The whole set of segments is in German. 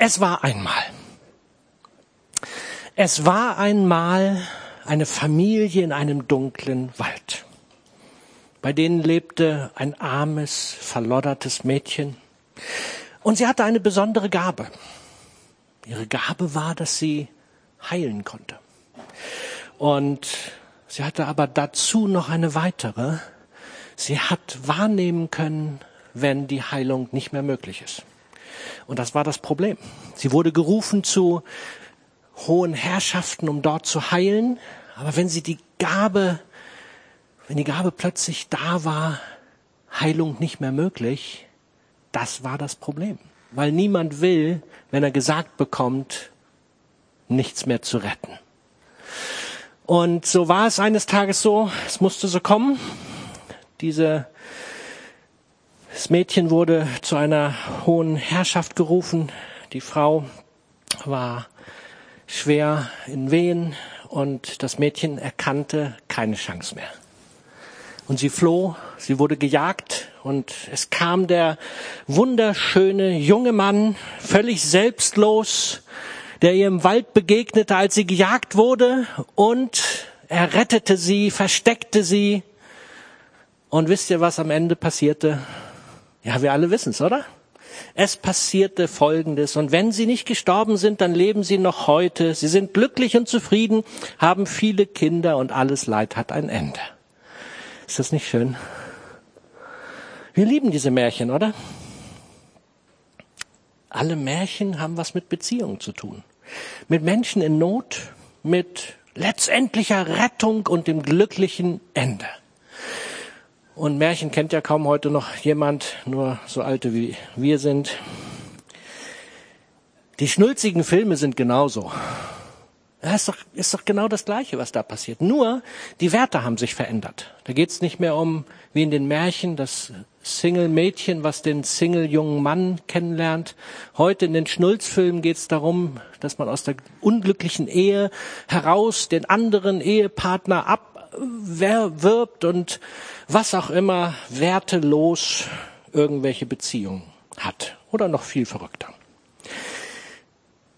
Es war einmal. Es war einmal eine Familie in einem dunklen Wald. Bei denen lebte ein armes, verloddertes Mädchen. Und sie hatte eine besondere Gabe. Ihre Gabe war, dass sie heilen konnte. Und sie hatte aber dazu noch eine weitere. Sie hat wahrnehmen können, wenn die Heilung nicht mehr möglich ist. Und das war das Problem. Sie wurde gerufen zu hohen Herrschaften, um dort zu heilen. Aber wenn sie die Gabe, wenn die Gabe plötzlich da war, Heilung nicht mehr möglich, das war das Problem. Weil niemand will, wenn er gesagt bekommt, nichts mehr zu retten. Und so war es eines Tages so, es musste so kommen. Diese das Mädchen wurde zu einer hohen Herrschaft gerufen. Die Frau war schwer in Wehen und das Mädchen erkannte keine Chance mehr. Und sie floh, sie wurde gejagt und es kam der wunderschöne junge Mann, völlig selbstlos, der ihr im Wald begegnete, als sie gejagt wurde und er rettete sie, versteckte sie. Und wisst ihr, was am Ende passierte? Ja, wir alle wissen es, oder? Es passierte Folgendes. Und wenn sie nicht gestorben sind, dann leben sie noch heute. Sie sind glücklich und zufrieden, haben viele Kinder und alles Leid hat ein Ende. Ist das nicht schön? Wir lieben diese Märchen, oder? Alle Märchen haben was mit Beziehungen zu tun. Mit Menschen in Not, mit letztendlicher Rettung und dem glücklichen Ende. Und Märchen kennt ja kaum heute noch jemand, nur so alte wie wir sind. Die schnulzigen Filme sind genauso. Ja, ist doch, ist doch genau das Gleiche, was da passiert. Nur, die Werte haben sich verändert. Da geht es nicht mehr um, wie in den Märchen, das Single-Mädchen, was den Single-jungen Mann kennenlernt. Heute in den Schnulzfilmen geht es darum, dass man aus der unglücklichen Ehe heraus den anderen Ehepartner abwirbt und was auch immer wertelos irgendwelche Beziehungen hat. Oder noch viel verrückter.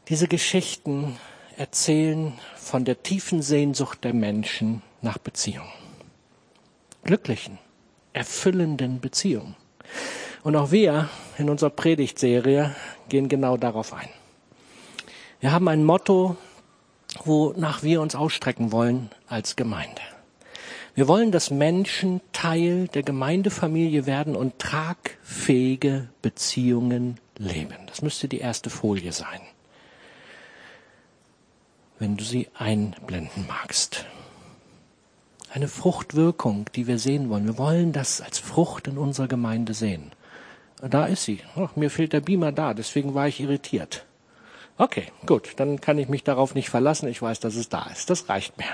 Diese Geschichten erzählen von der tiefen Sehnsucht der Menschen nach Beziehungen. Glücklichen, erfüllenden Beziehungen. Und auch wir in unserer Predigtserie gehen genau darauf ein. Wir haben ein Motto, wonach wir uns ausstrecken wollen als Gemeinde. Wir wollen, dass Menschen Teil der Gemeindefamilie werden und tragfähige Beziehungen leben. Das müsste die erste Folie sein, wenn du sie einblenden magst. Eine Fruchtwirkung, die wir sehen wollen. Wir wollen das als Frucht in unserer Gemeinde sehen. Da ist sie. Ach, mir fehlt der Beamer da, deswegen war ich irritiert. Okay, gut, dann kann ich mich darauf nicht verlassen. Ich weiß, dass es da ist. Das reicht mir.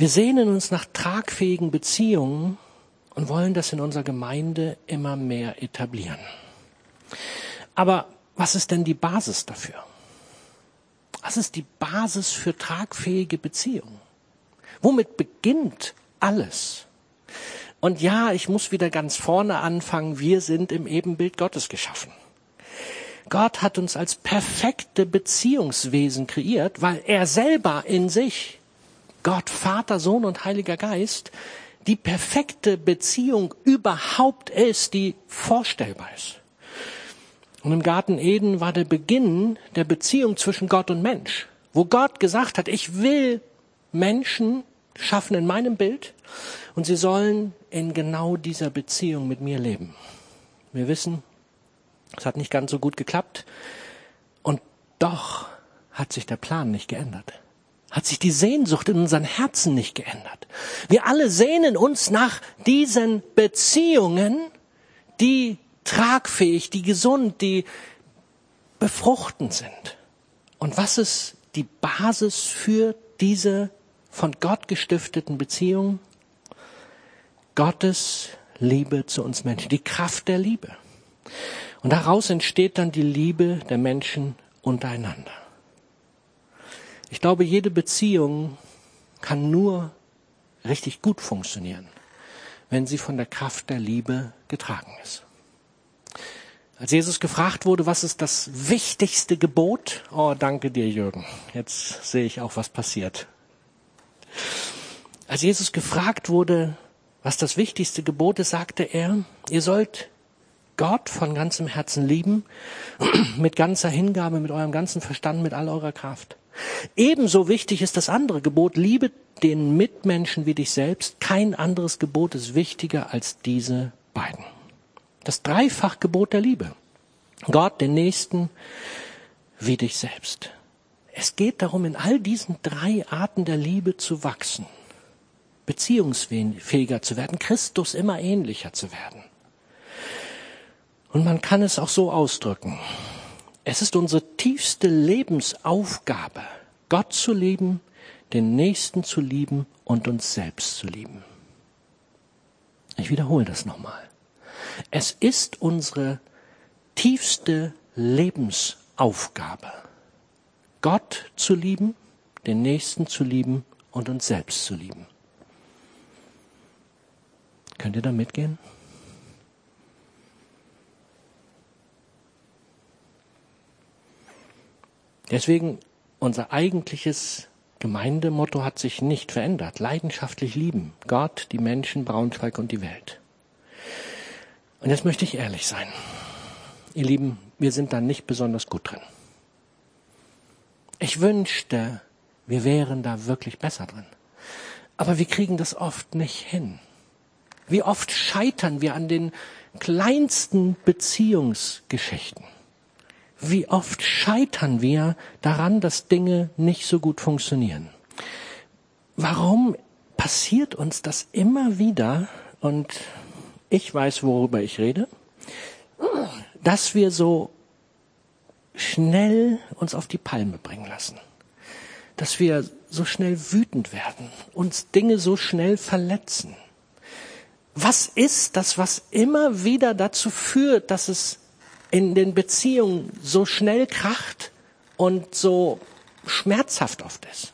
Wir sehnen uns nach tragfähigen Beziehungen und wollen das in unserer Gemeinde immer mehr etablieren. Aber was ist denn die Basis dafür? Was ist die Basis für tragfähige Beziehungen? Womit beginnt alles? Und ja, ich muss wieder ganz vorne anfangen. Wir sind im Ebenbild Gottes geschaffen. Gott hat uns als perfekte Beziehungswesen kreiert, weil er selber in sich Gott, Vater, Sohn und Heiliger Geist die perfekte Beziehung überhaupt ist, die vorstellbar ist. Und im Garten Eden war der Beginn der Beziehung zwischen Gott und Mensch, wo Gott gesagt hat, ich will Menschen schaffen in meinem Bild und sie sollen in genau dieser Beziehung mit mir leben. Wir wissen, es hat nicht ganz so gut geklappt und doch hat sich der Plan nicht geändert hat sich die Sehnsucht in unseren Herzen nicht geändert. Wir alle sehnen uns nach diesen Beziehungen, die tragfähig, die gesund, die befruchtend sind. Und was ist die Basis für diese von Gott gestifteten Beziehungen? Gottes Liebe zu uns Menschen, die Kraft der Liebe. Und daraus entsteht dann die Liebe der Menschen untereinander. Ich glaube, jede Beziehung kann nur richtig gut funktionieren, wenn sie von der Kraft der Liebe getragen ist. Als Jesus gefragt wurde, was ist das wichtigste Gebot? Oh, danke dir, Jürgen. Jetzt sehe ich auch, was passiert. Als Jesus gefragt wurde, was das wichtigste Gebot ist, sagte er, ihr sollt Gott von ganzem Herzen lieben, mit ganzer Hingabe, mit eurem ganzen Verstand, mit all eurer Kraft. Ebenso wichtig ist das andere Gebot, liebe den Mitmenschen wie dich selbst. Kein anderes Gebot ist wichtiger als diese beiden. Das Dreifachgebot der Liebe. Gott, den Nächsten, wie dich selbst. Es geht darum, in all diesen drei Arten der Liebe zu wachsen, beziehungsfähiger zu werden, Christus immer ähnlicher zu werden. Und man kann es auch so ausdrücken. Es ist unsere tiefste Lebensaufgabe, Gott zu lieben, den Nächsten zu lieben und uns selbst zu lieben. Ich wiederhole das nochmal. Es ist unsere tiefste Lebensaufgabe, Gott zu lieben, den Nächsten zu lieben und uns selbst zu lieben. Könnt ihr da mitgehen? Deswegen unser eigentliches Gemeindemotto hat sich nicht verändert. Leidenschaftlich lieben. Gott, die Menschen, Braunschweig und die Welt. Und jetzt möchte ich ehrlich sein. Ihr Lieben, wir sind da nicht besonders gut drin. Ich wünschte, wir wären da wirklich besser drin. Aber wir kriegen das oft nicht hin. Wie oft scheitern wir an den kleinsten Beziehungsgeschichten? Wie oft scheitern wir daran, dass Dinge nicht so gut funktionieren? Warum passiert uns das immer wieder? Und ich weiß, worüber ich rede, dass wir so schnell uns auf die Palme bringen lassen. Dass wir so schnell wütend werden, uns Dinge so schnell verletzen. Was ist das, was immer wieder dazu führt, dass es in den Beziehungen so schnell kracht und so schmerzhaft oft ist.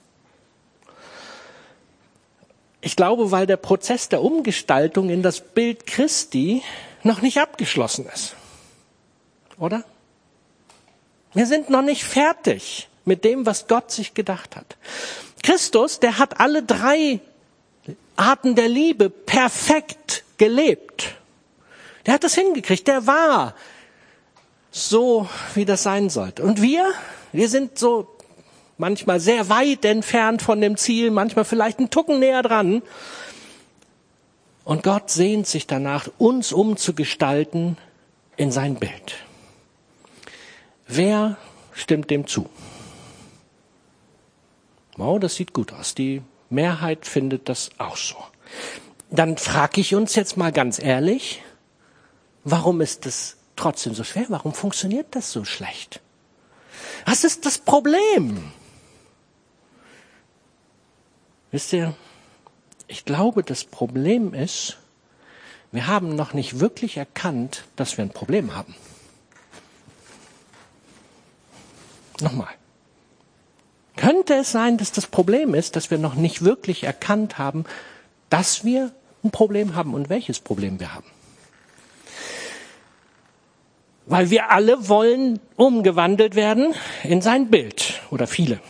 Ich glaube, weil der Prozess der Umgestaltung in das Bild Christi noch nicht abgeschlossen ist. Oder? Wir sind noch nicht fertig mit dem, was Gott sich gedacht hat. Christus, der hat alle drei Arten der Liebe perfekt gelebt. Der hat das hingekriegt. Der war so, wie das sein sollte. Und wir, wir sind so manchmal sehr weit entfernt von dem Ziel, manchmal vielleicht einen Tucken näher dran. Und Gott sehnt sich danach, uns umzugestalten in sein Bild. Wer stimmt dem zu? Wow, das sieht gut aus. Die Mehrheit findet das auch so. Dann frage ich uns jetzt mal ganz ehrlich, warum ist es trotzdem so schwer? Warum funktioniert das so schlecht? Was ist das Problem? Wisst ihr, ich glaube, das Problem ist, wir haben noch nicht wirklich erkannt, dass wir ein Problem haben. Nochmal. Könnte es sein, dass das Problem ist, dass wir noch nicht wirklich erkannt haben, dass wir ein Problem haben und welches Problem wir haben? Weil wir alle wollen umgewandelt werden in sein Bild oder viele.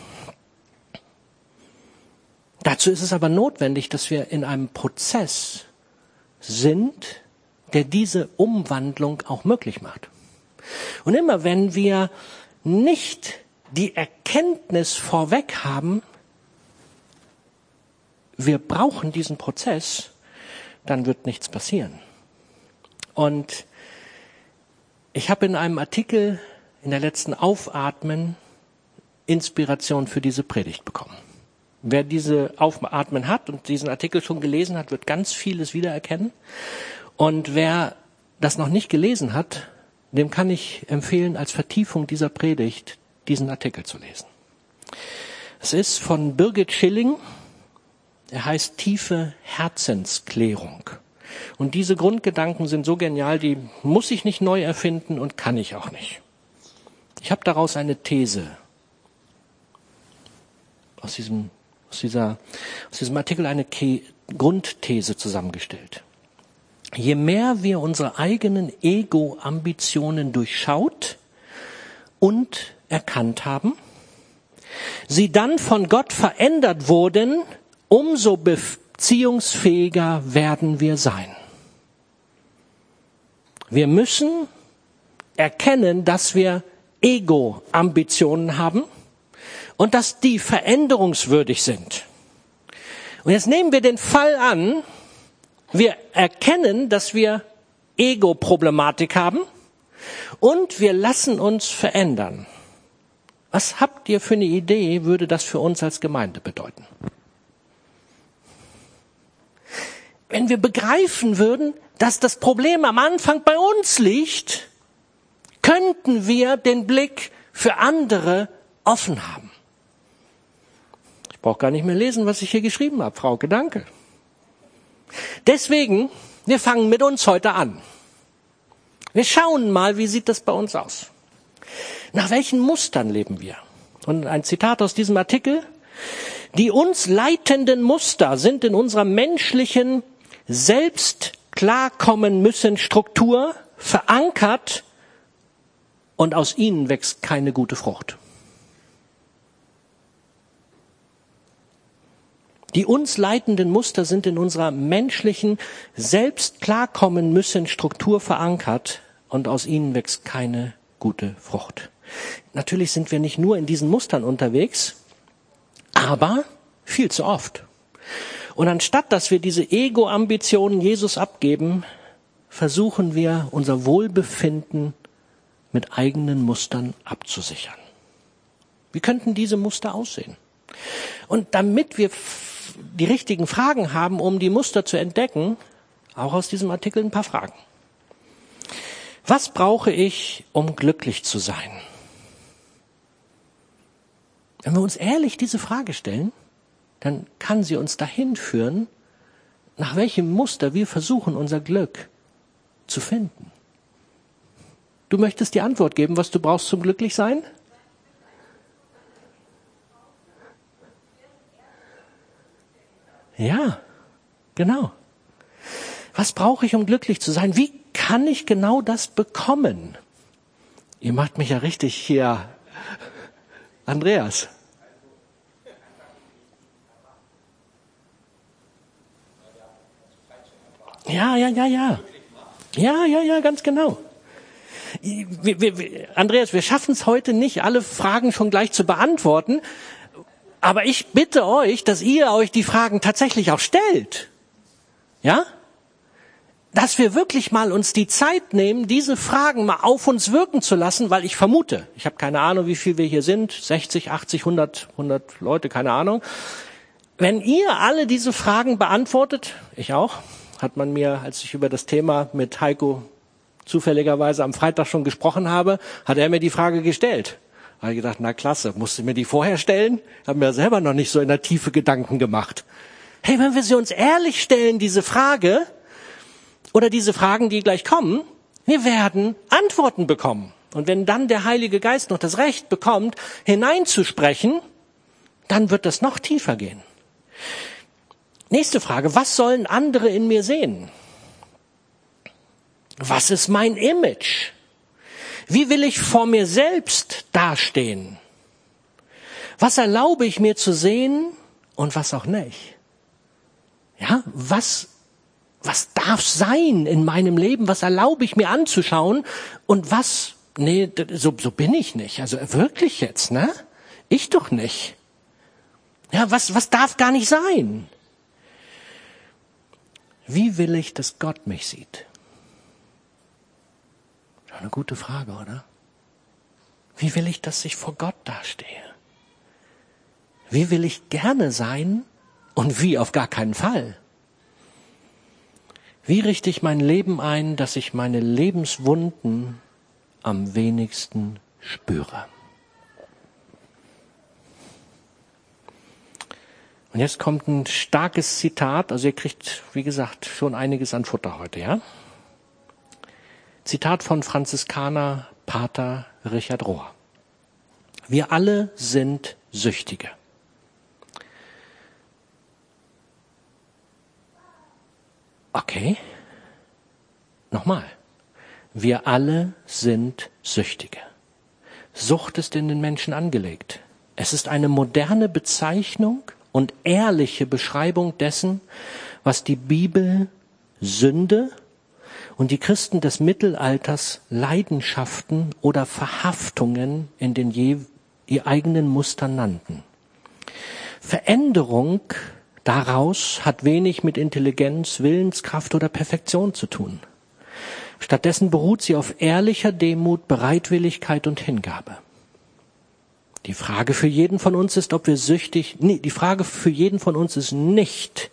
Dazu ist es aber notwendig, dass wir in einem Prozess sind, der diese Umwandlung auch möglich macht. Und immer wenn wir nicht die Erkenntnis vorweg haben, wir brauchen diesen Prozess, dann wird nichts passieren. Und ich habe in einem Artikel in der letzten Aufatmen Inspiration für diese Predigt bekommen. Wer diese Aufatmen hat und diesen Artikel schon gelesen hat, wird ganz vieles wiedererkennen. Und wer das noch nicht gelesen hat, dem kann ich empfehlen, als Vertiefung dieser Predigt diesen Artikel zu lesen. Es ist von Birgit Schilling. Er heißt tiefe Herzensklärung. Und diese Grundgedanken sind so genial, die muss ich nicht neu erfinden und kann ich auch nicht. Ich habe daraus eine These aus diesem, aus dieser, aus diesem Artikel eine Ke Grundthese zusammengestellt. je mehr wir unsere eigenen Ego-Ambitionen durchschaut und erkannt haben, sie dann von Gott verändert wurden, umso beziehungsfähiger werden wir sein. Wir müssen erkennen, dass wir Ego-Ambitionen haben und dass die veränderungswürdig sind. Und jetzt nehmen wir den Fall an, wir erkennen, dass wir Ego-Problematik haben und wir lassen uns verändern. Was habt ihr für eine Idee, würde das für uns als Gemeinde bedeuten? Wenn wir begreifen würden, dass das Problem am Anfang bei uns liegt, könnten wir den Blick für andere offen haben. Ich brauche gar nicht mehr lesen, was ich hier geschrieben habe, Frau Gedanke. Deswegen, wir fangen mit uns heute an. Wir schauen mal, wie sieht das bei uns aus? Nach welchen Mustern leben wir? Und ein Zitat aus diesem Artikel. Die uns leitenden Muster sind in unserer menschlichen selbst klarkommen müssen Struktur verankert und aus ihnen wächst keine gute Frucht. Die uns leitenden Muster sind in unserer menschlichen, selbst klarkommen müssen Struktur verankert und aus ihnen wächst keine gute Frucht. Natürlich sind wir nicht nur in diesen Mustern unterwegs, aber viel zu oft. Und anstatt dass wir diese Ego-Ambitionen Jesus abgeben, versuchen wir unser Wohlbefinden mit eigenen Mustern abzusichern. Wie könnten diese Muster aussehen? Und damit wir die richtigen Fragen haben, um die Muster zu entdecken, auch aus diesem Artikel ein paar Fragen. Was brauche ich, um glücklich zu sein? Wenn wir uns ehrlich diese Frage stellen, dann kann sie uns dahin führen, nach welchem Muster wir versuchen, unser Glück zu finden. Du möchtest die Antwort geben, was du brauchst zum Glücklichsein? Ja, genau. Was brauche ich, um glücklich zu sein? Wie kann ich genau das bekommen? Ihr macht mich ja richtig hier. Andreas. Ja, ja, ja, ja. Ja, ja, ja, ganz genau. Wir, wir, Andreas, wir schaffen es heute nicht, alle Fragen schon gleich zu beantworten. Aber ich bitte euch, dass ihr euch die Fragen tatsächlich auch stellt. Ja? Dass wir wirklich mal uns die Zeit nehmen, diese Fragen mal auf uns wirken zu lassen, weil ich vermute, ich habe keine Ahnung, wie viel wir hier sind, 60, 80, 100, 100 Leute, keine Ahnung. Wenn ihr alle diese Fragen beantwortet, ich auch, hat man mir, als ich über das Thema mit Heiko zufälligerweise am Freitag schon gesprochen habe, hat er mir die Frage gestellt. Da habe ich gedacht, na klasse, musste mir die vorher stellen? Haben mir selber noch nicht so in der Tiefe Gedanken gemacht. Hey, wenn wir sie uns ehrlich stellen, diese Frage, oder diese Fragen, die gleich kommen, wir werden Antworten bekommen. Und wenn dann der Heilige Geist noch das Recht bekommt, hineinzusprechen, dann wird das noch tiefer gehen. Nächste Frage, was sollen andere in mir sehen? Was ist mein Image? Wie will ich vor mir selbst dastehen? Was erlaube ich mir zu sehen und was auch nicht? Ja, was, was darf sein in meinem Leben? Was erlaube ich mir anzuschauen? Und was, nee, so, so bin ich nicht. Also wirklich jetzt, ne? Ich doch nicht. Ja, was, was darf gar nicht sein? Wie will ich, dass Gott mich sieht? Eine gute Frage, oder? Wie will ich, dass ich vor Gott dastehe? Wie will ich gerne sein und wie auf gar keinen Fall? Wie richte ich mein Leben ein, dass ich meine Lebenswunden am wenigsten spüre? Und jetzt kommt ein starkes Zitat, also ihr kriegt, wie gesagt, schon einiges an Futter heute, ja? Zitat von Franziskaner Pater Richard Rohr. Wir alle sind Süchtige. Okay. Nochmal. Wir alle sind Süchtige. Sucht ist in den Menschen angelegt. Es ist eine moderne Bezeichnung und ehrliche Beschreibung dessen, was die Bibel Sünde und die Christen des Mittelalters Leidenschaften oder Verhaftungen in den je, ihr eigenen Mustern nannten. Veränderung daraus hat wenig mit Intelligenz, Willenskraft oder Perfektion zu tun. Stattdessen beruht sie auf ehrlicher Demut, Bereitwilligkeit und Hingabe. Die Frage für jeden von uns ist, ob wir süchtig, nee, die Frage für jeden von uns ist nicht,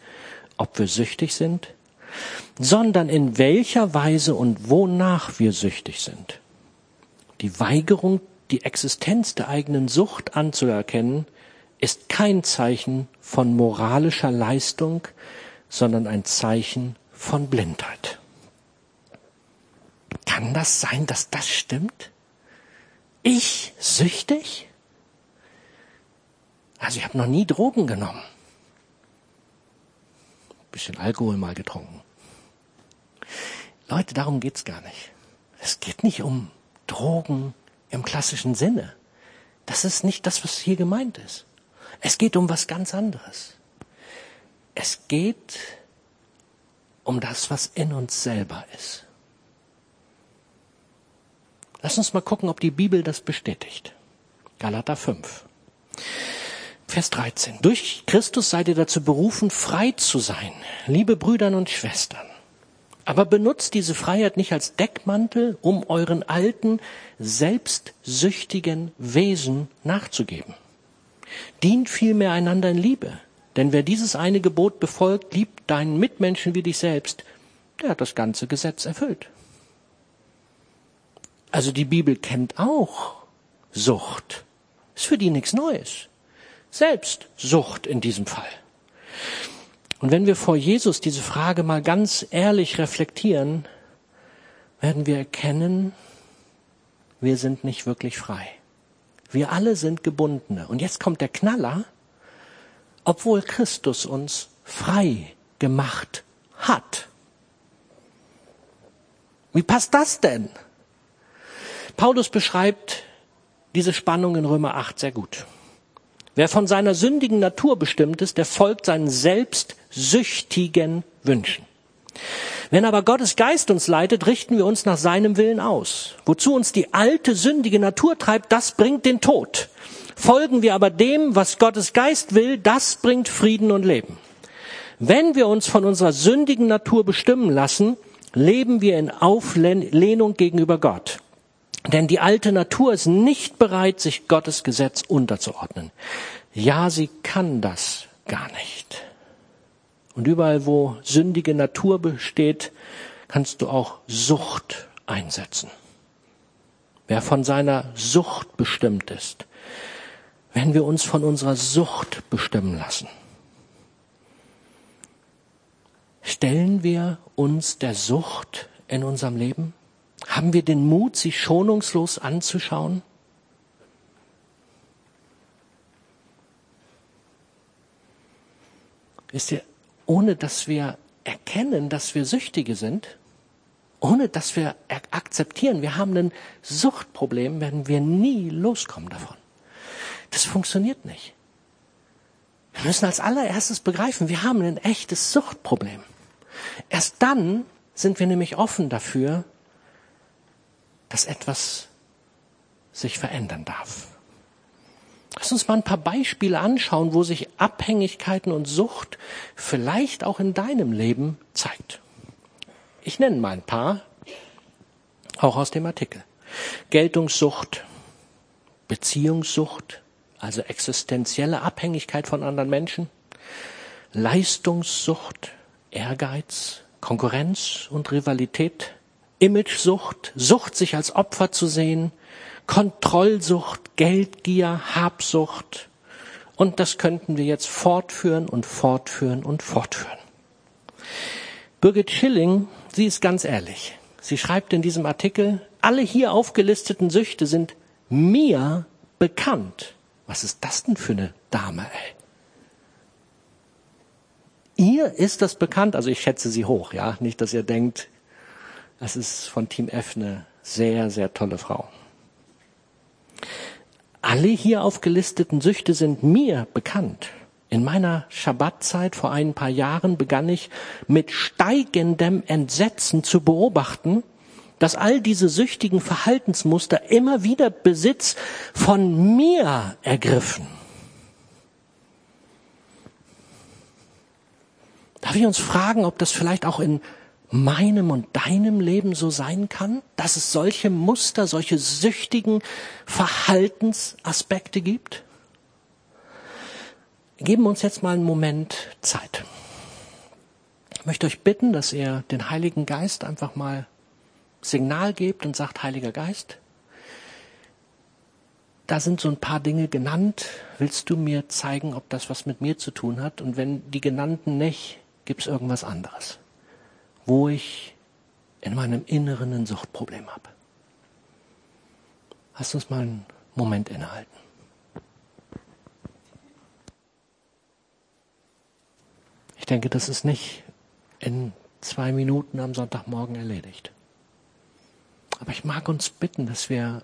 ob wir süchtig sind, sondern in welcher Weise und wonach wir süchtig sind. Die Weigerung, die Existenz der eigenen Sucht anzuerkennen, ist kein Zeichen von moralischer Leistung, sondern ein Zeichen von Blindheit. Kann das sein, dass das stimmt? Ich süchtig? Also ich habe noch nie Drogen genommen. Bisschen Alkohol mal getrunken. Leute, darum geht's gar nicht. Es geht nicht um Drogen im klassischen Sinne. Das ist nicht das, was hier gemeint ist. Es geht um was ganz anderes. Es geht um das, was in uns selber ist. Lass uns mal gucken, ob die Bibel das bestätigt. Galater 5. Vers 13. Durch Christus seid ihr dazu berufen, frei zu sein, liebe Brüdern und Schwestern. Aber benutzt diese Freiheit nicht als Deckmantel, um euren alten, selbstsüchtigen Wesen nachzugeben. Dient vielmehr einander in Liebe. Denn wer dieses eine Gebot befolgt, liebt deinen Mitmenschen wie dich selbst, der hat das ganze Gesetz erfüllt. Also die Bibel kennt auch Sucht. Ist für die nichts Neues. Selbstsucht in diesem Fall. Und wenn wir vor Jesus diese Frage mal ganz ehrlich reflektieren, werden wir erkennen, wir sind nicht wirklich frei. Wir alle sind Gebundene. Und jetzt kommt der Knaller, obwohl Christus uns frei gemacht hat. Wie passt das denn? Paulus beschreibt diese Spannung in Römer 8 sehr gut. Wer von seiner sündigen Natur bestimmt ist, der folgt seinen selbstsüchtigen Wünschen. Wenn aber Gottes Geist uns leitet, richten wir uns nach seinem Willen aus. Wozu uns die alte sündige Natur treibt, das bringt den Tod. Folgen wir aber dem, was Gottes Geist will, das bringt Frieden und Leben. Wenn wir uns von unserer sündigen Natur bestimmen lassen, leben wir in Auflehnung gegenüber Gott. Denn die alte Natur ist nicht bereit, sich Gottes Gesetz unterzuordnen. Ja, sie kann das gar nicht. Und überall, wo sündige Natur besteht, kannst du auch Sucht einsetzen. Wer von seiner Sucht bestimmt ist, wenn wir uns von unserer Sucht bestimmen lassen, stellen wir uns der Sucht in unserem Leben? Haben wir den Mut, sie schonungslos anzuschauen? Wisst ihr, ohne dass wir erkennen, dass wir Süchtige sind, ohne dass wir akzeptieren, wir haben ein Suchtproblem, werden wir nie loskommen davon. Das funktioniert nicht. Wir müssen als allererstes begreifen, wir haben ein echtes Suchtproblem. Erst dann sind wir nämlich offen dafür, dass etwas sich verändern darf. Lass uns mal ein paar Beispiele anschauen, wo sich Abhängigkeiten und Sucht vielleicht auch in deinem Leben zeigt. Ich nenne mal ein paar, auch aus dem Artikel. Geltungssucht, Beziehungssucht, also existenzielle Abhängigkeit von anderen Menschen, Leistungssucht, Ehrgeiz, Konkurrenz und Rivalität, Imagesucht, Sucht, sich als Opfer zu sehen, Kontrollsucht, Geldgier, Habsucht. Und das könnten wir jetzt fortführen und fortführen und fortführen. Birgit Schilling, sie ist ganz ehrlich. Sie schreibt in diesem Artikel, alle hier aufgelisteten Süchte sind mir bekannt. Was ist das denn für eine Dame, ey? Ihr ist das bekannt, also ich schätze sie hoch, ja. Nicht, dass ihr denkt, Es ist von Team F eine sehr, sehr tolle Frau. Alle hier aufgelisteten Süchte sind mir bekannt. In meiner Schabbatzeit vor ein paar Jahren begann ich mit steigendem Entsetzen zu beobachten, dass all diese süchtigen Verhaltensmuster immer wieder Besitz von mir ergriffen. Darf ich uns fragen, ob das vielleicht auch in meinem und deinem Leben so sein kann, dass es solche Muster, solche süchtigen Verhaltensaspekte gibt? geben wir uns jetzt mal einen Moment Zeit. Ich möchte euch bitten, dass ihr den Heiligen Geist einfach mal Signal gebt und sagt, Heiliger Geist, da sind so ein paar Dinge genannt. Willst du mir zeigen, ob das was mit mir zu tun hat? Und wenn die genannten nicht, gibt es irgendwas anderes, wo ich in meinem Inneren ein Suchtproblem habe. Lass uns mal einen Moment innehalten. Ich denke, das ist nicht in zwei Minuten am Sonntagmorgen erledigt. Aber ich mag uns bitten, dass wir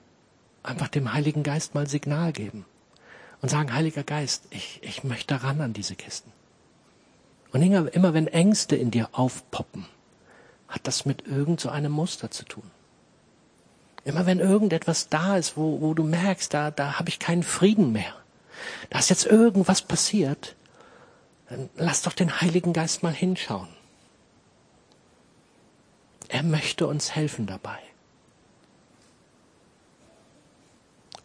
einfach dem Heiligen Geist mal Signal geben und sagen, Heiliger Geist, ich, ich möchte ran an diese Kisten. Und immer, immer wenn Ängste in dir aufpoppen, hat das mit irgend so einem Muster zu tun. Immer wenn irgendetwas da ist, wo, wo du merkst, da, da habe ich keinen Frieden mehr, da ist jetzt irgendwas passiert, dann lass doch den Heiligen Geist mal hinschauen. Er möchte uns helfen dabei.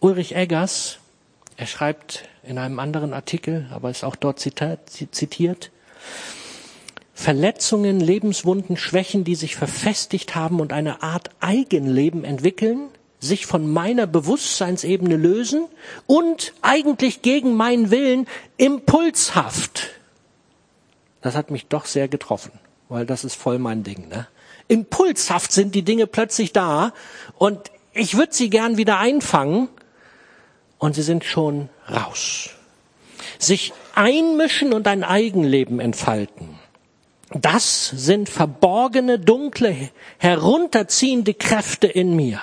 Ulrich Eggers, er schreibt in einem anderen Artikel, aber ist auch dort zitiert, Verletzungen, Lebenswunden, Schwächen, die sich verfestigt haben und eine Art Eigenleben entwickeln, sich von meiner Bewusstseinsebene lösen und eigentlich gegen meinen Willen impulshaft das hat mich doch sehr getroffen, weil das ist voll mein Ding. Ne? Impulshaft sind die Dinge plötzlich da und ich würde sie gern wieder einfangen und sie sind schon raus. Sich einmischen und ein Eigenleben entfalten. Das sind verborgene, dunkle, herunterziehende Kräfte in mir.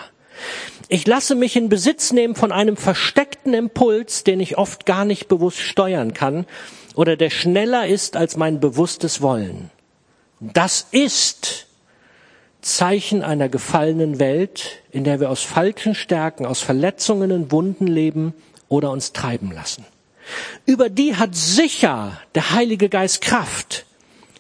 Ich lasse mich in Besitz nehmen von einem versteckten Impuls, den ich oft gar nicht bewusst steuern kann oder der schneller ist als mein bewusstes Wollen. Das ist Zeichen einer gefallenen Welt, in der wir aus falschen Stärken, aus Verletzungen und Wunden leben oder uns treiben lassen. Über die hat sicher der Heilige Geist Kraft,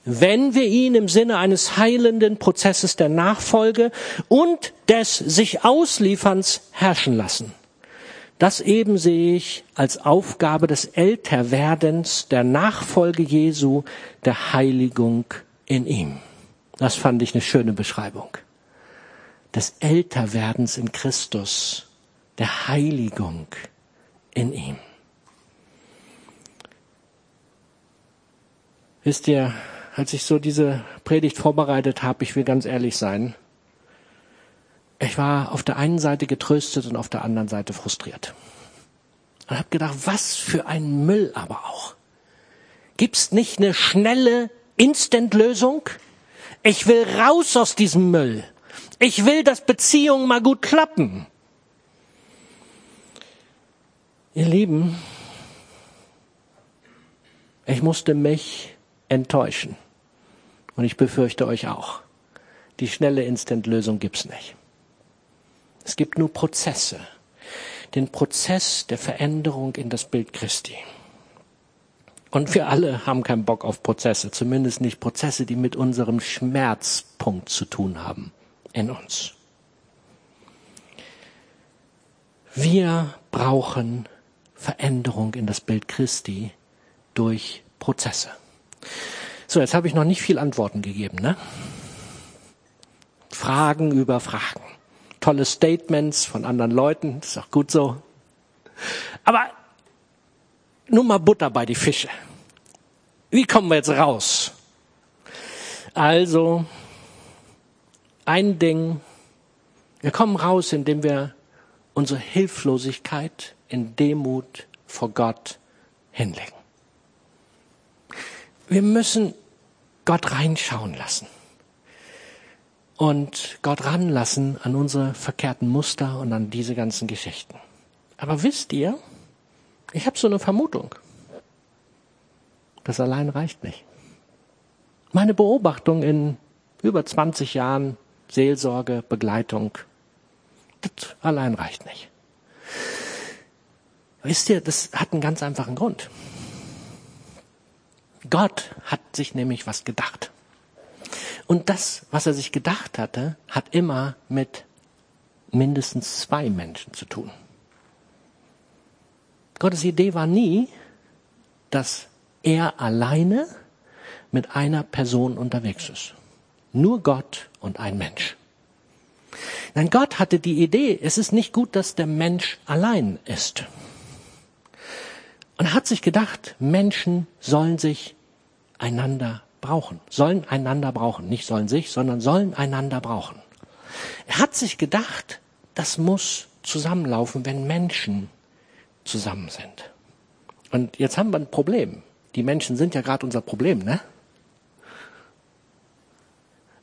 wenn wir ihn im Sinne eines heilenden Prozesses der Nachfolge und des sich Auslieferns herrschen lassen. Das eben sehe ich als Aufgabe des Älterwerdens, der Nachfolge Jesu, der Heiligung in ihm. Das fand ich eine schöne Beschreibung. Des Älterwerdens in Christus, der Heiligung in ihm. Wisst ihr, als ich so diese Predigt vorbereitet habe, ich will ganz ehrlich sein, ich war auf der einen Seite getröstet und auf der anderen Seite frustriert. Und habe gedacht, was für ein Müll aber auch. Gibt's nicht eine schnelle Instant-Lösung? Ich will raus aus diesem Müll. Ich will, dass Beziehungen mal gut klappen. Ihr Lieben, ich musste mich enttäuschen. Und ich befürchte euch auch. Die schnelle Instant-Lösung gibt's nicht. Es gibt nur Prozesse. Den Prozess der Veränderung in das Bild Christi. Und wir alle haben keinen Bock auf Prozesse, zumindest nicht Prozesse, die mit unserem Schmerzpunkt zu tun haben in uns. Wir brauchen Veränderung in das Bild Christi durch Prozesse. So, jetzt habe ich noch nicht viel Antworten gegeben, ne? Fragen über Fragen tolle Statements von anderen Leuten, ist auch gut so. Aber nur mal Butter bei die Fische. Wie kommen wir jetzt raus? Also, ein Ding, wir kommen raus, indem wir unsere Hilflosigkeit in Demut vor Gott hinlegen. Wir müssen Gott reinschauen lassen. und Gott ranlassen an unsere verkehrten Muster und an diese ganzen Geschichten. Aber wisst ihr, ich habe so eine Vermutung. Das allein reicht nicht. Meine Beobachtung in über 20 Jahren Seelsorge, Begleitung, das allein reicht nicht. Wisst ihr, das hat einen ganz einfachen Grund. Gott hat sich nämlich was gedacht. Und das, was er sich gedacht hatte, hat immer mit mindestens zwei Menschen zu tun. Gottes Idee war nie, dass er alleine mit einer Person unterwegs ist. Nur Gott und ein Mensch. Nein, Gott hatte die Idee, es ist nicht gut, dass der Mensch allein ist. Und hat sich gedacht, Menschen sollen sich einander brauchen, sollen einander brauchen, nicht sollen sich, sondern sollen einander brauchen. Er hat sich gedacht, das muss zusammenlaufen, wenn Menschen zusammen sind. Und jetzt haben wir ein Problem. Die Menschen sind ja gerade unser Problem, ne?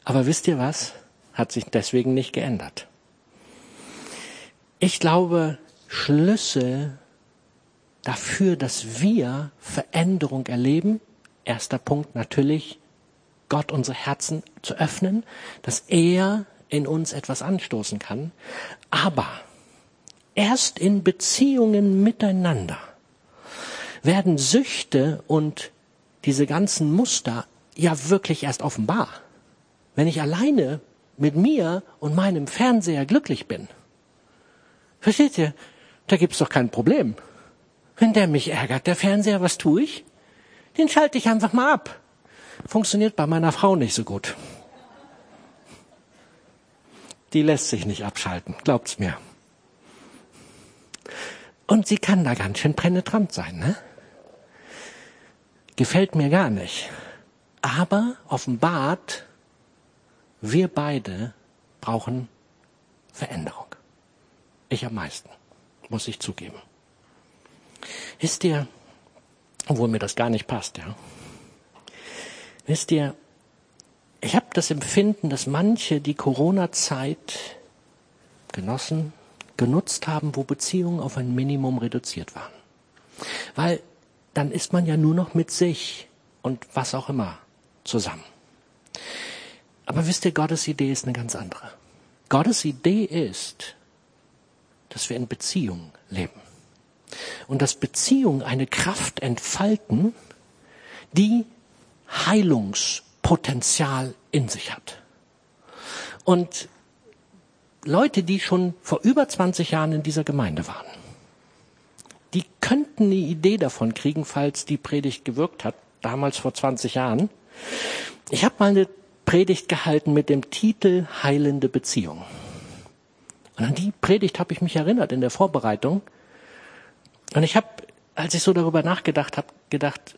Aber wisst ihr was? Hat sich deswegen nicht geändert. Ich glaube, Schlüssel dafür, dass wir Veränderung erleben, erster Punkt natürlich, Gott unsere Herzen zu öffnen, dass er in uns etwas anstoßen kann. Aber erst in Beziehungen miteinander werden Süchte und diese ganzen Muster ja wirklich erst offenbar. Wenn ich alleine mit mir und meinem Fernseher glücklich bin. Versteht ihr? Da gibt's doch kein Problem. Wenn der mich ärgert, der Fernseher, was tue ich? Den schalte ich einfach mal ab. Funktioniert bei meiner Frau nicht so gut. Die lässt sich nicht abschalten, glaubt's mir. Und sie kann da ganz schön penetrant sein, ne? Gefällt mir gar nicht. Aber offenbart, wir beide brauchen Veränderung. Ich am meisten, muss ich zugeben. Wisst ihr, obwohl mir das gar nicht passt, ja. Wisst ihr, ich habe das Empfinden, dass manche die Corona-Zeit genossen, genutzt haben, wo Beziehungen auf ein Minimum reduziert waren. Weil dann ist man ja nur noch mit sich und was auch immer zusammen. Aber wisst ihr, Gottes Idee ist eine ganz andere. Gottes Idee ist, dass wir in Beziehung leben. Und dass Beziehungen eine Kraft entfalten, die Heilungspotenzial in sich hat. Und Leute, die schon vor über 20 Jahren in dieser Gemeinde waren, die könnten eine Idee davon kriegen, falls die Predigt gewirkt hat, damals vor 20 Jahren. Ich habe mal eine Predigt gehalten mit dem Titel Heilende Beziehung. Und an die Predigt habe ich mich erinnert in der Vorbereitung. Und ich habe, als ich so darüber nachgedacht habe, gedacht,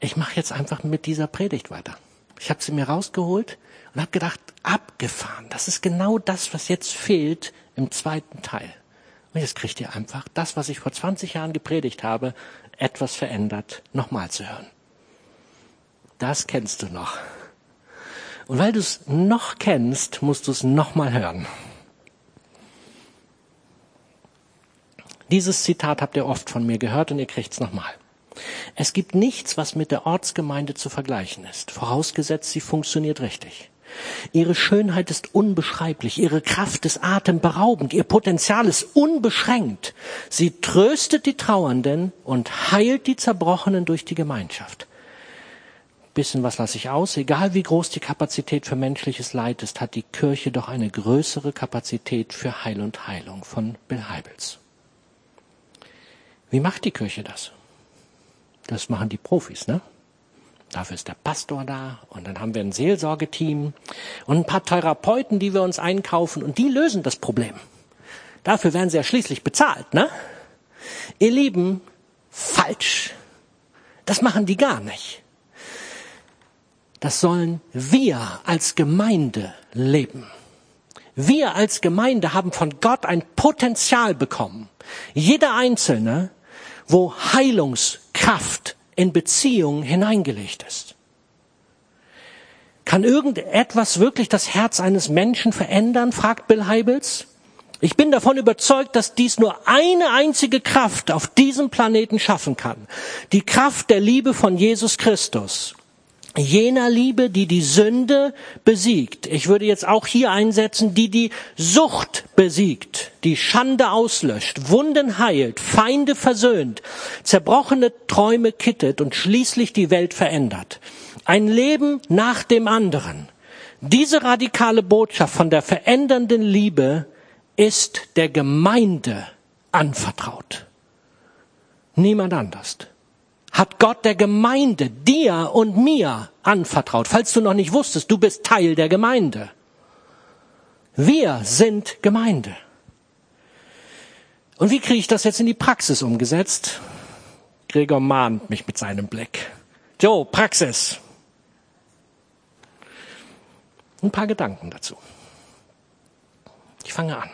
ich mache jetzt einfach mit dieser Predigt weiter. Ich habe sie mir rausgeholt und habe gedacht, abgefahren. Das ist genau das, was jetzt fehlt im zweiten Teil. Und jetzt kriegt ihr einfach das, was ich vor 20 Jahren gepredigt habe, etwas verändert, nochmal zu hören. Das kennst du noch. Und weil du es noch kennst, musst du es nochmal hören. Dieses Zitat habt ihr oft von mir gehört und ihr kriegt es nochmal. Es gibt nichts, was mit der Ortsgemeinde zu vergleichen ist, vorausgesetzt sie funktioniert richtig. Ihre Schönheit ist unbeschreiblich, ihre Kraft ist atemberaubend, ihr Potenzial ist unbeschränkt. Sie tröstet die Trauernden und heilt die Zerbrochenen durch die Gemeinschaft. Bisschen was lasse ich aus. Egal wie groß die Kapazität für menschliches Leid ist, hat die Kirche doch eine größere Kapazität für Heil und Heilung von Bill Heibels. Wie macht die Kirche das? Das machen die Profis, ne? Dafür ist der Pastor da und dann haben wir ein Seelsorgeteam und ein paar Therapeuten, die wir uns einkaufen und die lösen das Problem. Dafür werden sie ja schließlich bezahlt, ne? Ihr Lieben, falsch. Das machen die gar nicht. Das sollen wir als Gemeinde leben. Wir als Gemeinde haben von Gott ein Potenzial bekommen. Jeder Einzelne wo Heilungskraft in Beziehungen hineingelegt ist. Kann irgendetwas wirklich das Herz eines Menschen verändern? fragt Bill Heibels. Ich bin davon überzeugt, dass dies nur eine einzige Kraft auf diesem Planeten schaffen kann. Die Kraft der Liebe von Jesus Christus. Jener Liebe, die die Sünde besiegt. Ich würde jetzt auch hier einsetzen, die die Sucht besiegt, die Schande auslöscht, Wunden heilt, Feinde versöhnt, zerbrochene Träume kittet und schließlich die Welt verändert. Ein Leben nach dem anderen. Diese radikale Botschaft von der verändernden Liebe ist der Gemeinde anvertraut. Niemand anders hat Gott der Gemeinde, dir und mir anvertraut. Falls du noch nicht wusstest, du bist Teil der Gemeinde. Wir sind Gemeinde. Und wie kriege ich das jetzt in die Praxis umgesetzt? Gregor mahnt mich mit seinem Blick. Joe, Praxis. Ein paar Gedanken dazu. Ich fange an.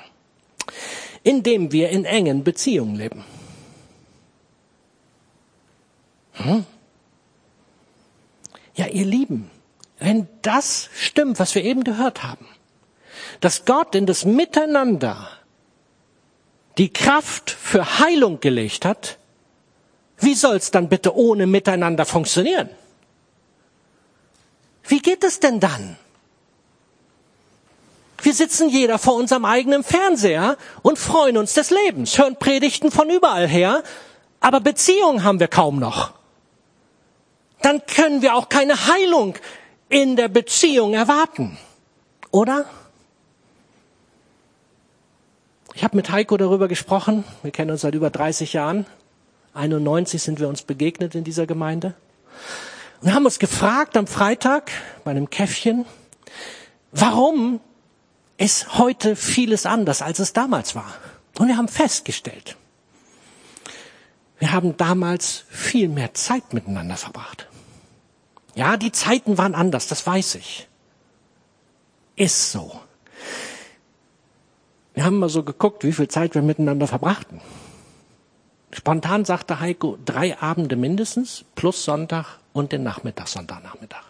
Indem wir in engen Beziehungen leben. Hm? Ja, ihr Lieben, wenn das stimmt, was wir eben gehört haben, dass Gott in das Miteinander die Kraft für Heilung gelegt hat, wie soll es dann bitte ohne Miteinander funktionieren? Wie geht es denn dann? Wir sitzen jeder vor unserem eigenen Fernseher und freuen uns des Lebens, hören Predigten von überall her, aber Beziehungen haben wir kaum noch dann können wir auch keine Heilung in der Beziehung erwarten. Oder? Ich habe mit Heiko darüber gesprochen. Wir kennen uns seit über 30 Jahren. 91 sind wir uns begegnet in dieser Gemeinde. Und haben uns gefragt am Freitag bei einem Käffchen, warum ist heute vieles anders, als es damals war. Und wir haben festgestellt, wir haben damals viel mehr Zeit miteinander verbracht. Ja, die Zeiten waren anders, das weiß ich. Ist so. Wir haben mal so geguckt, wie viel Zeit wir miteinander verbrachten. Spontan sagte Heiko, drei Abende mindestens, plus Sonntag und den Nachmittag, Sonntagnachmittag.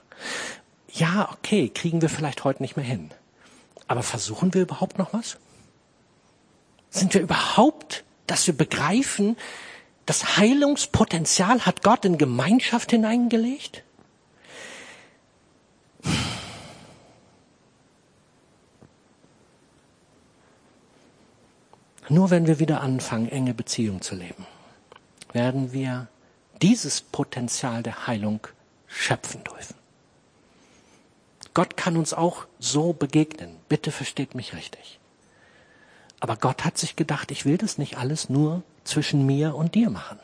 Ja, okay, kriegen wir vielleicht heute nicht mehr hin. Aber versuchen wir überhaupt noch was? Sind wir überhaupt, dass wir begreifen, das Heilungspotenzial hat Gott in Gemeinschaft hineingelegt? Nur wenn wir wieder anfangen, enge Beziehungen zu leben, werden wir dieses Potenzial der Heilung schöpfen dürfen. Gott kann uns auch so begegnen. Bitte versteht mich richtig. Aber Gott hat sich gedacht, ich will das nicht alles nur zwischen mir und dir machen.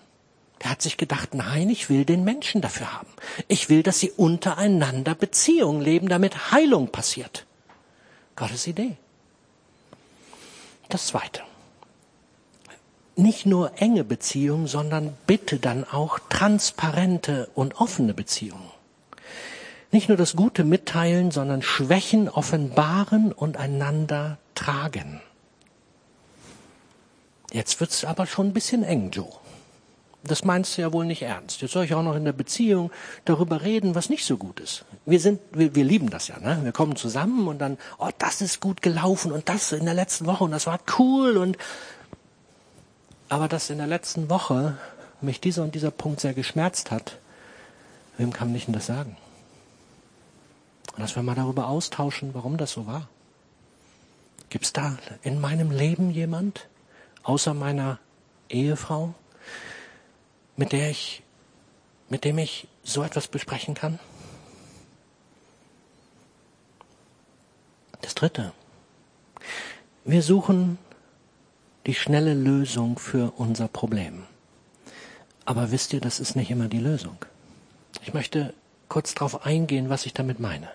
Er hat sich gedacht, nein, ich will den Menschen dafür haben. Ich will, dass sie untereinander Beziehungen leben, damit Heilung passiert. Gottes Idee. Das Zweite nicht nur enge Beziehungen, sondern bitte dann auch transparente und offene Beziehungen. Nicht nur das Gute mitteilen, sondern Schwächen offenbaren und einander tragen. Jetzt wird's aber schon ein bisschen eng, Joe. Das meinst du ja wohl nicht ernst. Jetzt soll ich auch noch in der Beziehung darüber reden, was nicht so gut ist. Wir sind, wir, wir lieben das ja, ne? Wir kommen zusammen und dann, oh, das ist gut gelaufen und das in der letzten Woche und das war cool und aber dass in der letzten Woche mich dieser und dieser Punkt sehr geschmerzt hat, wem kann ich denn das sagen? Und dass wir mal darüber austauschen, warum das so war. Gibt es da in meinem Leben jemand, außer meiner Ehefrau, mit der ich, mit dem ich so etwas besprechen kann? Das dritte. Wir suchen die schnelle Lösung für unser Problem. Aber wisst ihr, das ist nicht immer die Lösung. Ich möchte kurz darauf eingehen, was ich damit meine.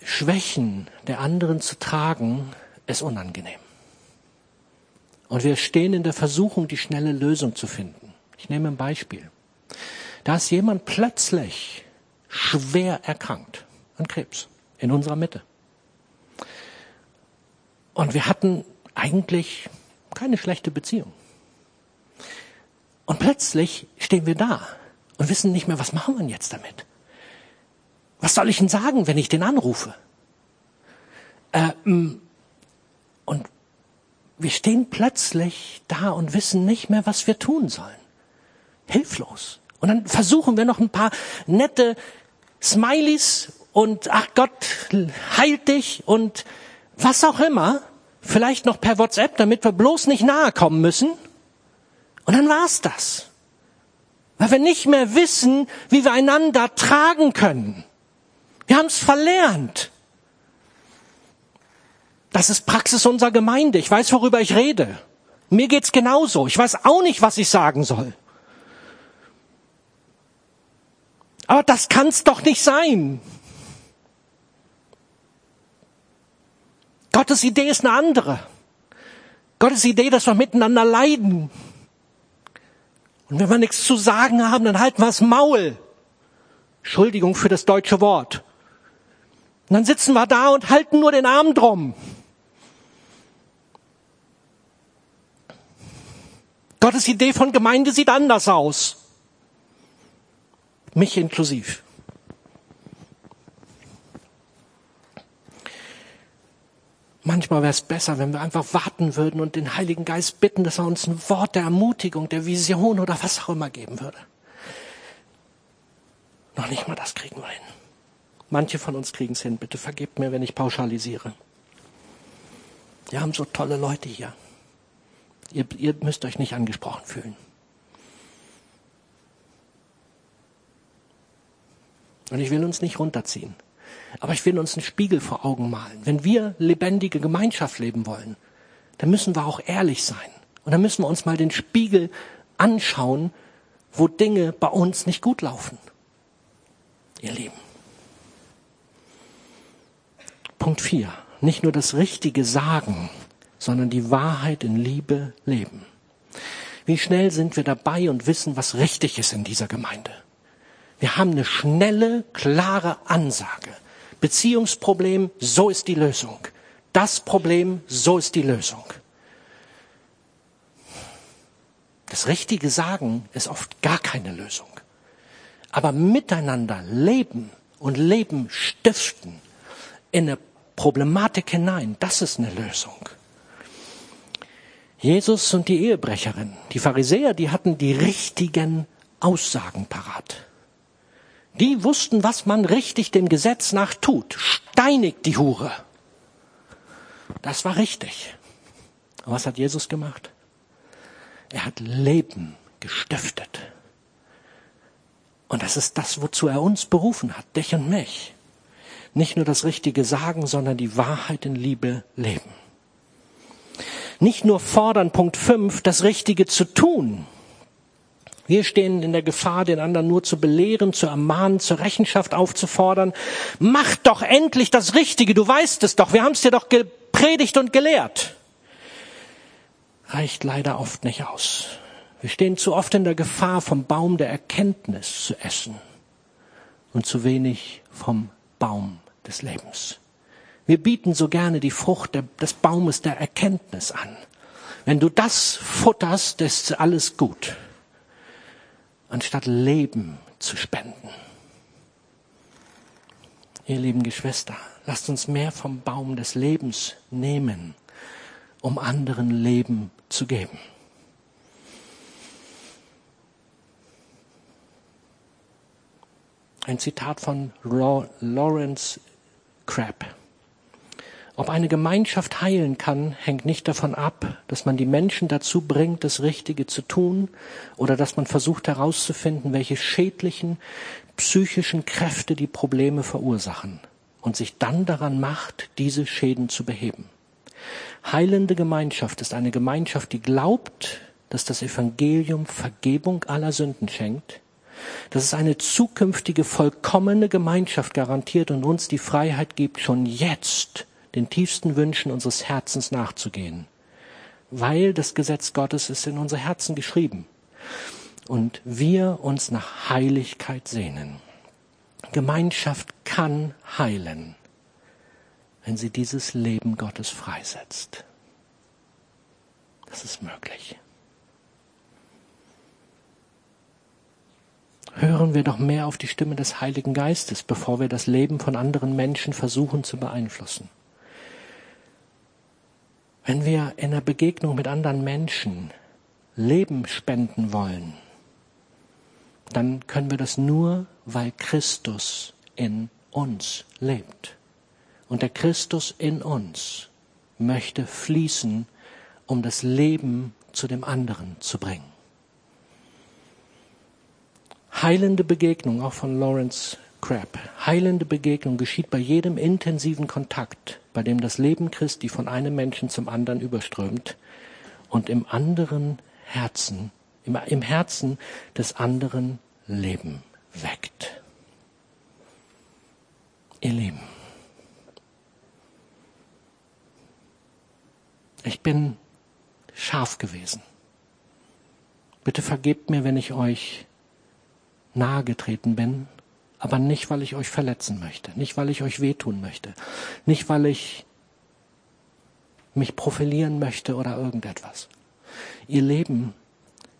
Schwächen der anderen zu tragen, ist unangenehm. Und wir stehen in der Versuchung, die schnelle Lösung zu finden. Ich nehme ein Beispiel. Da ist jemand plötzlich schwer erkrankt an Krebs in unserer Mitte. Und wir hatten eigentlich keine schlechte Beziehung. Und plötzlich stehen wir da und wissen nicht mehr, was machen wir jetzt damit. Was soll ich denn sagen, wenn ich den anrufe? Äh, und wir stehen plötzlich da und wissen nicht mehr, was wir tun sollen. Hilflos. Und dann versuchen wir noch ein paar nette Smileys und ach Gott heilt dich und was auch immer. Vielleicht noch per WhatsApp, damit wir bloß nicht nahe kommen müssen. Und dann war's das. Weil wir nicht mehr wissen, wie wir einander tragen können. Wir haben es verlernt. Das ist Praxis unserer Gemeinde. Ich weiß, worüber ich rede. Mir geht's genauso. Ich weiß auch nicht, was ich sagen soll. Aber das kann's doch nicht sein. Gottes Idee ist eine andere. Gottes Idee, dass wir miteinander leiden. Und wenn wir nichts zu sagen haben, dann halten wir das Maul. Entschuldigung für das deutsche Wort. Und dann sitzen wir da und halten nur den Arm drum. Gottes Idee von Gemeinde sieht anders aus. Mich inklusiv. Manchmal wäre es besser, wenn wir einfach warten würden und den Heiligen Geist bitten, dass er uns ein Wort der Ermutigung, der Vision oder was auch immer geben würde. Noch nicht mal das kriegen wir hin. Manche von uns kriegen es hin. Bitte vergebt mir, wenn ich pauschalisiere. Wir haben so tolle Leute hier. Ihr, ihr müsst euch nicht angesprochen fühlen. Und ich will uns nicht runterziehen. Aber ich will uns einen Spiegel vor Augen malen. Wenn wir lebendige Gemeinschaft leben wollen, dann müssen wir auch ehrlich sein. Und dann müssen wir uns mal den Spiegel anschauen, wo Dinge bei uns nicht gut laufen. Ihr Lieben. Punkt 4. Nicht nur das Richtige sagen, sondern die Wahrheit in Liebe leben. Wie schnell sind wir dabei und wissen, was richtig ist in dieser Gemeinde? Wir haben eine schnelle, klare Ansage. Beziehungsproblem, so ist die Lösung. Das Problem, so ist die Lösung. Das richtige Sagen ist oft gar keine Lösung. Aber miteinander leben und Leben stiften in eine Problematik hinein, das ist eine Lösung. Jesus und die Ehebrecherin, die Pharisäer, die hatten die richtigen Aussagen parat. Die wussten, was man richtig dem Gesetz nach tut. Steinigt die Hure. Das war richtig. Und was hat Jesus gemacht? Er hat Leben gestiftet. Und das ist das, wozu er uns berufen hat, dich und mich. Nicht nur das Richtige sagen, sondern die Wahrheit in Liebe leben. Nicht nur fordern, Punkt 5, das Richtige zu tun, wir stehen in der Gefahr, den anderen nur zu belehren, zu ermahnen, zur Rechenschaft aufzufordern. Mach doch endlich das Richtige, du weißt es doch, wir haben es dir doch gepredigt und gelehrt. Reicht leider oft nicht aus. Wir stehen zu oft in der Gefahr, vom Baum der Erkenntnis zu essen und zu wenig vom Baum des Lebens. Wir bieten so gerne die Frucht des Baumes der Erkenntnis an. Wenn du das futterst, ist alles gut anstatt Leben zu spenden. Ihr lieben Geschwister, lasst uns mehr vom Baum des Lebens nehmen, um anderen Leben zu geben. Ein Zitat von Lawrence Crabb. Ob eine Gemeinschaft heilen kann, hängt nicht davon ab, dass man die Menschen dazu bringt, das Richtige zu tun oder dass man versucht herauszufinden, welche schädlichen psychischen Kräfte die Probleme verursachen und sich dann daran macht, diese Schäden zu beheben. Heilende Gemeinschaft ist eine Gemeinschaft, die glaubt, dass das Evangelium Vergebung aller Sünden schenkt, dass es eine zukünftige vollkommene Gemeinschaft garantiert und uns die Freiheit gibt, schon jetzt den tiefsten Wünschen unseres Herzens nachzugehen, weil das Gesetz Gottes ist in unser Herzen geschrieben und wir uns nach Heiligkeit sehnen. Gemeinschaft kann heilen, wenn sie dieses Leben Gottes freisetzt. Das ist möglich. Hören wir doch mehr auf die Stimme des Heiligen Geistes, bevor wir das Leben von anderen Menschen versuchen zu beeinflussen. Wenn wir in der Begegnung mit anderen Menschen Leben spenden wollen, dann können wir das nur, weil Christus in uns lebt. Und der Christus in uns möchte fließen, um das Leben zu dem anderen zu bringen. Heilende Begegnung, auch von Lawrence Crabb. Heilende Begegnung geschieht bei jedem intensiven Kontakt, bei dem das Leben Christi von einem Menschen zum anderen überströmt und im anderen Herzen, im, im Herzen des anderen Leben weckt. Ihr Lieben, ich bin scharf gewesen. Bitte vergebt mir, wenn ich euch nahe getreten bin aber nicht, weil ich euch verletzen möchte, nicht, weil ich euch wehtun möchte, nicht, weil ich mich profilieren möchte oder irgendetwas. Ihr Leben,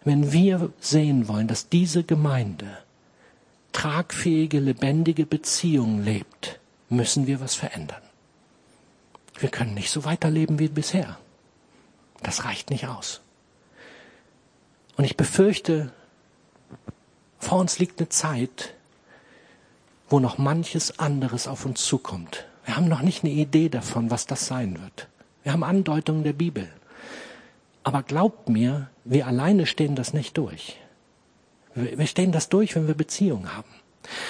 wenn wir sehen wollen, dass diese Gemeinde tragfähige, lebendige Beziehungen lebt, müssen wir was verändern. Wir können nicht so weiterleben wie bisher. Das reicht nicht aus. Und ich befürchte, vor uns liegt eine Zeit, wo noch manches anderes auf uns zukommt. Wir haben noch nicht eine Idee davon, was das sein wird. Wir haben Andeutungen der Bibel. Aber glaubt mir, wir alleine stehen das nicht durch. Wir stehen das durch, wenn wir Beziehungen haben.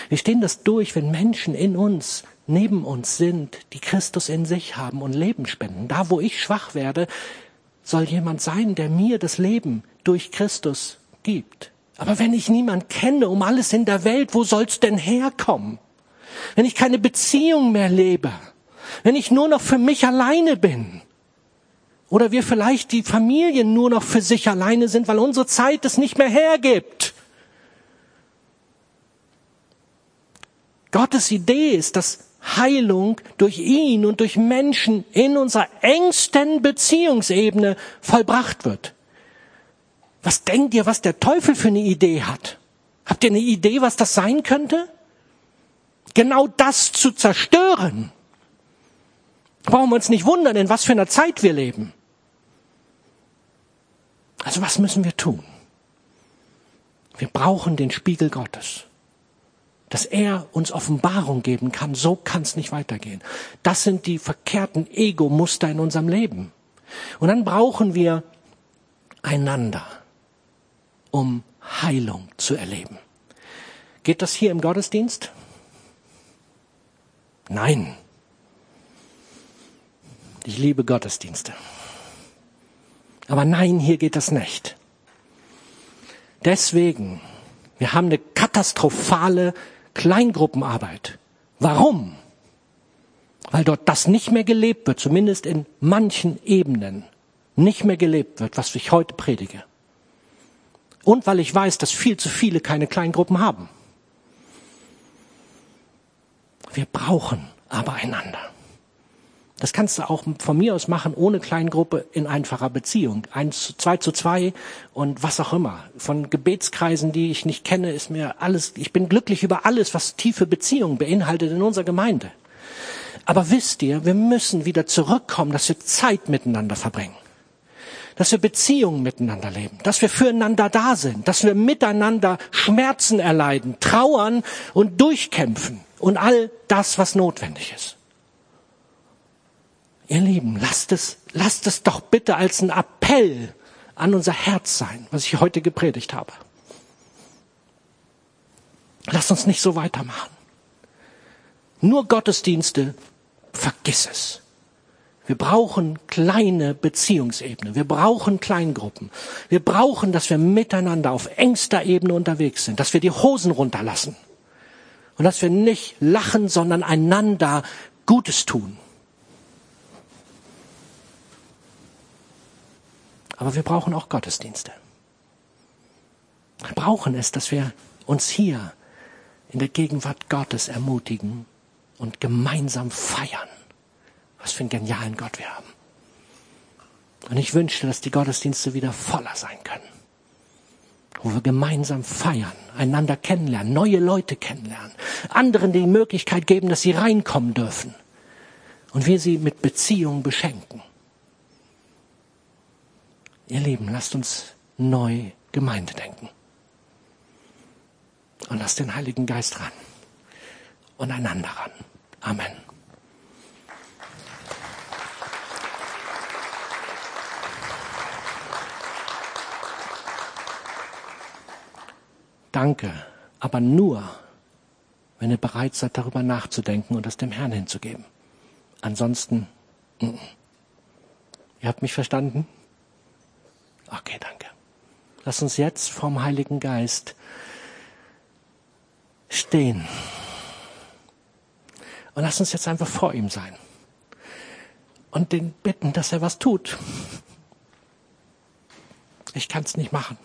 Wir stehen das durch, wenn Menschen in uns, neben uns sind, die Christus in sich haben und Leben spenden. Da, wo ich schwach werde, soll jemand sein, der mir das Leben durch Christus gibt. Aber wenn ich niemand kenne um alles in der Welt, wo soll's denn herkommen? Wenn ich keine Beziehung mehr lebe, wenn ich nur noch für mich alleine bin, oder wir vielleicht die Familien nur noch für sich alleine sind, weil unsere Zeit es nicht mehr hergibt. Gottes Idee ist, dass Heilung durch ihn und durch Menschen in unserer engsten Beziehungsebene vollbracht wird. Was denkt ihr, was der Teufel für eine Idee hat? Habt ihr eine Idee, was das sein könnte? Genau das zu zerstören. Brauchen wir uns nicht wundern, in was für einer Zeit wir leben. Also was müssen wir tun? Wir brauchen den Spiegel Gottes. Dass er uns Offenbarung geben kann, so kann es nicht weitergehen. Das sind die verkehrten Ego-Muster in unserem Leben. Und dann brauchen wir einander um Heilung zu erleben. Geht das hier im Gottesdienst? Nein. Ich liebe Gottesdienste. Aber nein, hier geht das nicht. Deswegen, wir haben eine katastrophale Kleingruppenarbeit. Warum? Weil dort das nicht mehr gelebt wird, zumindest in manchen Ebenen nicht mehr gelebt wird, was ich heute predige. Und weil ich weiß, dass viel zu viele keine Kleingruppen haben. Wir brauchen aber einander. Das kannst du auch von mir aus machen, ohne Kleingruppe in einfacher Beziehung. Eins, zwei zu zwei und was auch immer. Von Gebetskreisen, die ich nicht kenne, ist mir alles, ich bin glücklich über alles, was tiefe Beziehungen beinhaltet in unserer Gemeinde. Aber wisst ihr, wir müssen wieder zurückkommen, dass wir Zeit miteinander verbringen dass wir Beziehungen miteinander leben, dass wir füreinander da sind, dass wir miteinander Schmerzen erleiden, trauern und durchkämpfen und all das, was notwendig ist. Ihr Lieben, lasst es, lasst es doch bitte als ein Appell an unser Herz sein, was ich heute gepredigt habe. Lasst uns nicht so weitermachen. Nur Gottesdienste, vergiss es. Wir brauchen kleine Beziehungsebene. Wir brauchen Kleingruppen. Wir brauchen, dass wir miteinander auf engster Ebene unterwegs sind, dass wir die Hosen runterlassen und dass wir nicht lachen, sondern einander Gutes tun. Aber wir brauchen auch Gottesdienste. Wir brauchen es, dass wir uns hier in der Gegenwart Gottes ermutigen und gemeinsam feiern. Was für einen genialen Gott wir haben. Und ich wünschte, dass die Gottesdienste wieder voller sein können. wo wir gemeinsam feiern, einander kennenlernen, neue Leute kennenlernen, anderen die Möglichkeit geben, dass sie reinkommen dürfen und wir sie mit Beziehungen beschenken. Ihr Lieben, lasst uns neu Gemeinde denken. Und lasst den Heiligen Geist ran und einander ran. Amen. Danke, aber nur, wenn ihr bereit seid, darüber nachzudenken und es dem Herrn hinzugeben. Ansonsten, mm, mm. ihr habt mich verstanden? Okay, danke. Lass uns jetzt vom Heiligen Geist stehen. Und lass uns jetzt einfach vor ihm sein. Und den bitten, dass er was tut. Ich kann es nicht machen.